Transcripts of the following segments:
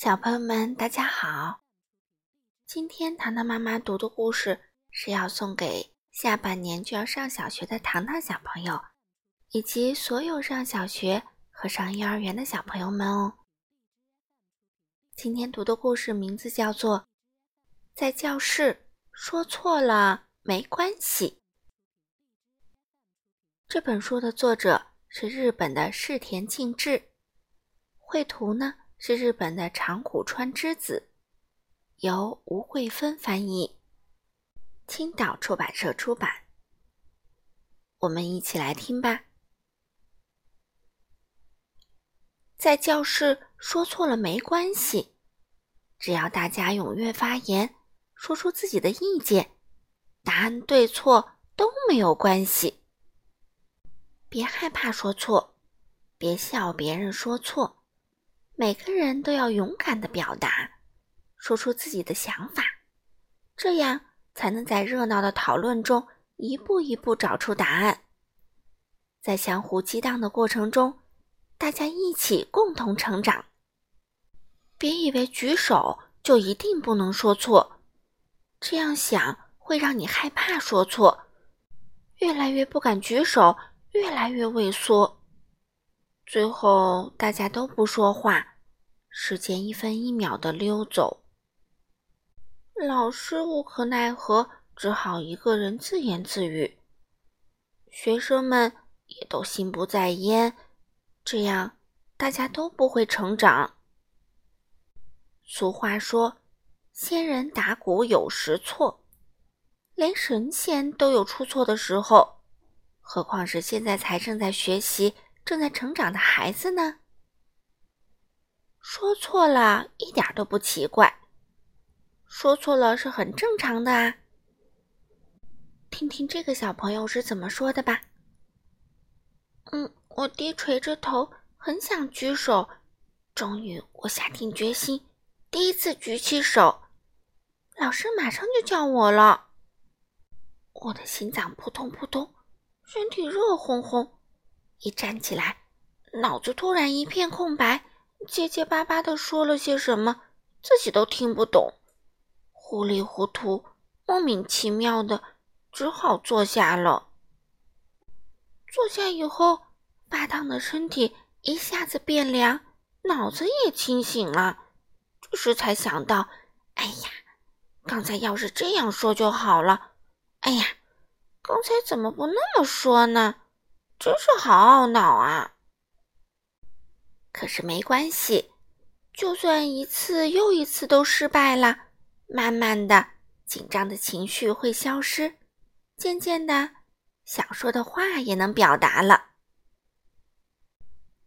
小朋友们，大家好！今天糖糖妈妈读的故事是要送给下半年就要上小学的糖糖小朋友，以及所有上小学和上幼儿园的小朋友们哦。今天读的故事名字叫做《在教室说错了没关系》。这本书的作者是日本的世田敬志，绘图呢？是日本的长谷川之子，由吴慧芬翻译，青岛出版社出版。我们一起来听吧。在教室说错了没关系，只要大家踊跃发言，说出自己的意见，答案对错都没有关系。别害怕说错，别笑别人说错。每个人都要勇敢的表达，说出自己的想法，这样才能在热闹的讨论中一步一步找出答案。在相互激荡的过程中，大家一起共同成长。别以为举手就一定不能说错，这样想会让你害怕说错，越来越不敢举手，越来越畏缩。最后，大家都不说话，时间一分一秒的溜走。老师无可奈何，只好一个人自言自语。学生们也都心不在焉，这样大家都不会成长。俗话说：“仙人打鼓有时错，连神仙都有出错的时候，何况是现在才正在学习。”正在成长的孩子呢，说错了一点都不奇怪，说错了是很正常的啊。听听这个小朋友是怎么说的吧。嗯，我低垂着头，很想举手，终于我下定决心，第一次举起手，老师马上就叫我了。我的心脏扑通扑通，身体热烘烘。一站起来，脑子突然一片空白，结结巴巴的说了些什么，自己都听不懂，糊里糊涂，莫名其妙的，只好坐下了。坐下以后，发烫的身体一下子变凉，脑子也清醒了。这时才想到，哎呀，刚才要是这样说就好了。哎呀，刚才怎么不那么说呢？真是好懊恼啊！可是没关系，就算一次又一次都失败了，慢慢的紧张的情绪会消失，渐渐的想说的话也能表达了。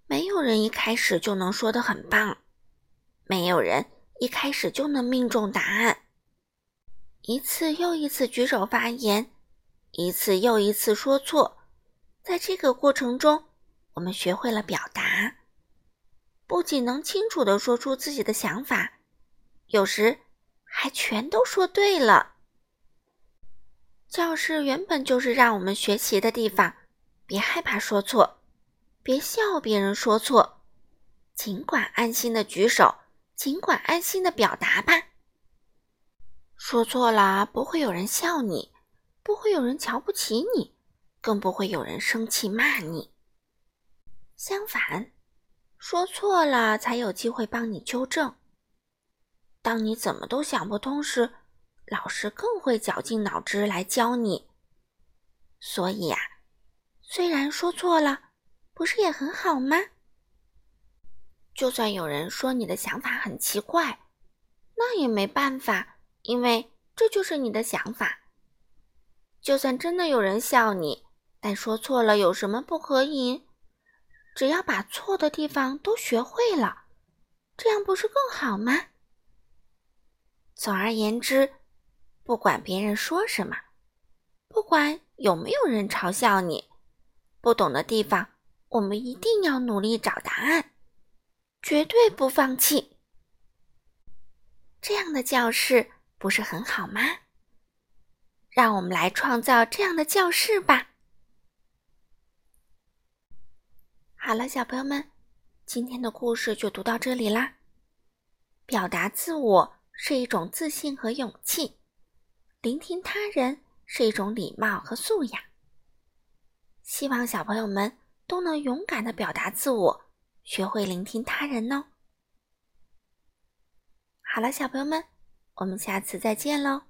没有人一开始就能说的很棒，没有人一开始就能命中答案。一次又一次举手发言，一次又一次说错。在这个过程中，我们学会了表达，不仅能清楚的说出自己的想法，有时还全都说对了。教室原本就是让我们学习的地方，别害怕说错，别笑别人说错，尽管安心的举手，尽管安心的表达吧。说错了，不会有人笑你，不会有人瞧不起你。更不会有人生气骂你。相反，说错了才有机会帮你纠正。当你怎么都想不通时，老师更会绞尽脑汁来教你。所以呀，虽然说错了，不是也很好吗？就算有人说你的想法很奇怪，那也没办法，因为这就是你的想法。就算真的有人笑你。但说错了有什么不可以？只要把错的地方都学会了，这样不是更好吗？总而言之，不管别人说什么，不管有没有人嘲笑你，不懂的地方，我们一定要努力找答案，绝对不放弃。这样的教室不是很好吗？让我们来创造这样的教室吧。好了，小朋友们，今天的故事就读到这里啦。表达自我是一种自信和勇气，聆听他人是一种礼貌和素养。希望小朋友们都能勇敢的表达自我，学会聆听他人哦。好了，小朋友们，我们下次再见喽。